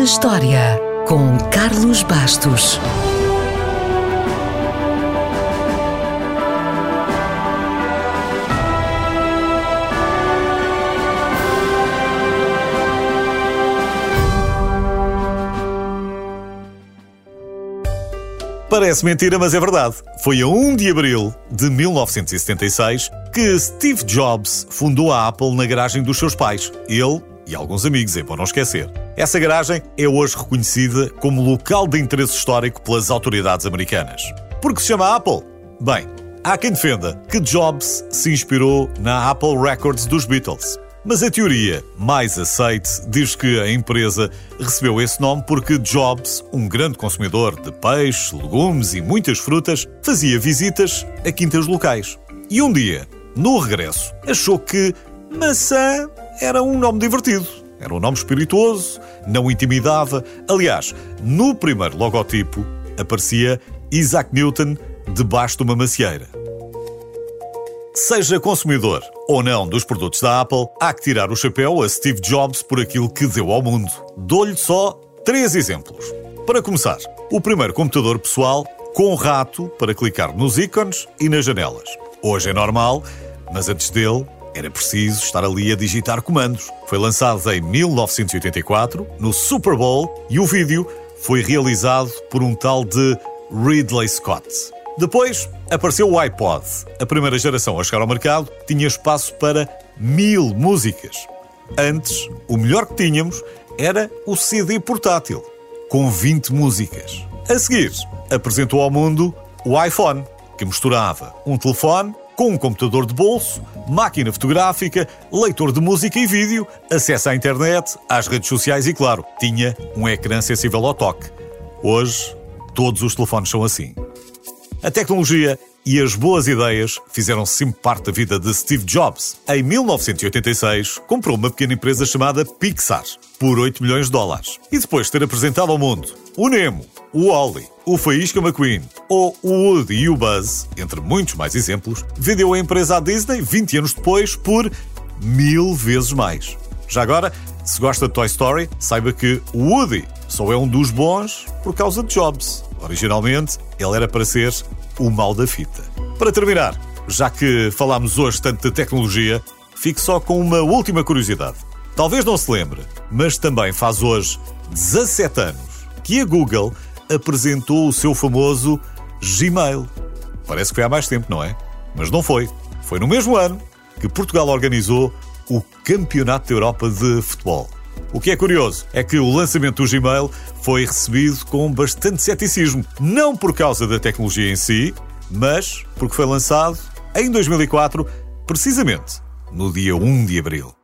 na História, com Carlos Bastos. Parece mentira, mas é verdade. Foi a 1 de abril de 1976 que Steve Jobs fundou a Apple na garagem dos seus pais. Ele e alguns amigos, é bom não esquecer. Essa garagem é hoje reconhecida como local de interesse histórico pelas autoridades americanas. Por que se chama Apple? Bem, há quem defenda que Jobs se inspirou na Apple Records dos Beatles. Mas a teoria mais aceite diz que a empresa recebeu esse nome porque Jobs, um grande consumidor de peixe, legumes e muitas frutas, fazia visitas a quintas locais. E um dia, no regresso, achou que maçã era um nome divertido. Era um nome espirituoso, não intimidava. Aliás, no primeiro logotipo aparecia Isaac Newton debaixo de uma macieira. Seja consumidor ou não dos produtos da Apple, há que tirar o chapéu a Steve Jobs por aquilo que deu ao mundo. Dou-lhe só três exemplos. Para começar, o primeiro computador pessoal com rato para clicar nos ícones e nas janelas. Hoje é normal, mas antes dele era preciso estar ali a digitar comandos. Foi lançado em 1984, no Super Bowl, e o vídeo foi realizado por um tal de Ridley Scott. Depois apareceu o iPod. A primeira geração a chegar ao mercado tinha espaço para mil músicas. Antes, o melhor que tínhamos era o CD portátil, com 20 músicas. A seguir, apresentou ao mundo o iPhone, que misturava um telefone com um computador de bolso, máquina fotográfica, leitor de música e vídeo, acesso à internet, às redes sociais e, claro, tinha um ecrã sensível ao toque. Hoje, todos os telefones são assim. A tecnologia e as boas ideias fizeram sempre parte da vida de Steve Jobs. Em 1986, comprou uma pequena empresa chamada Pixar por 8 milhões de dólares. E depois de ter apresentado ao mundo o Nemo, o Wally, o Faísca McQueen ou o Woody e o Buzz, entre muitos mais exemplos, vendeu a empresa à Disney 20 anos depois por mil vezes mais. Já agora, se gosta de Toy Story, saiba que o Woody só é um dos bons por causa de Jobs. Originalmente, ele era para ser o mal da fita. Para terminar, já que falámos hoje tanto de tecnologia, fico só com uma última curiosidade. Talvez não se lembre, mas também faz hoje 17 anos que a Google apresentou o seu famoso Gmail. Parece que foi há mais tempo, não é? Mas não foi. Foi no mesmo ano que Portugal organizou o Campeonato da Europa de Futebol. O que é curioso é que o lançamento do Gmail foi recebido com bastante ceticismo, não por causa da tecnologia em si, mas porque foi lançado em 2004, precisamente no dia 1 de abril.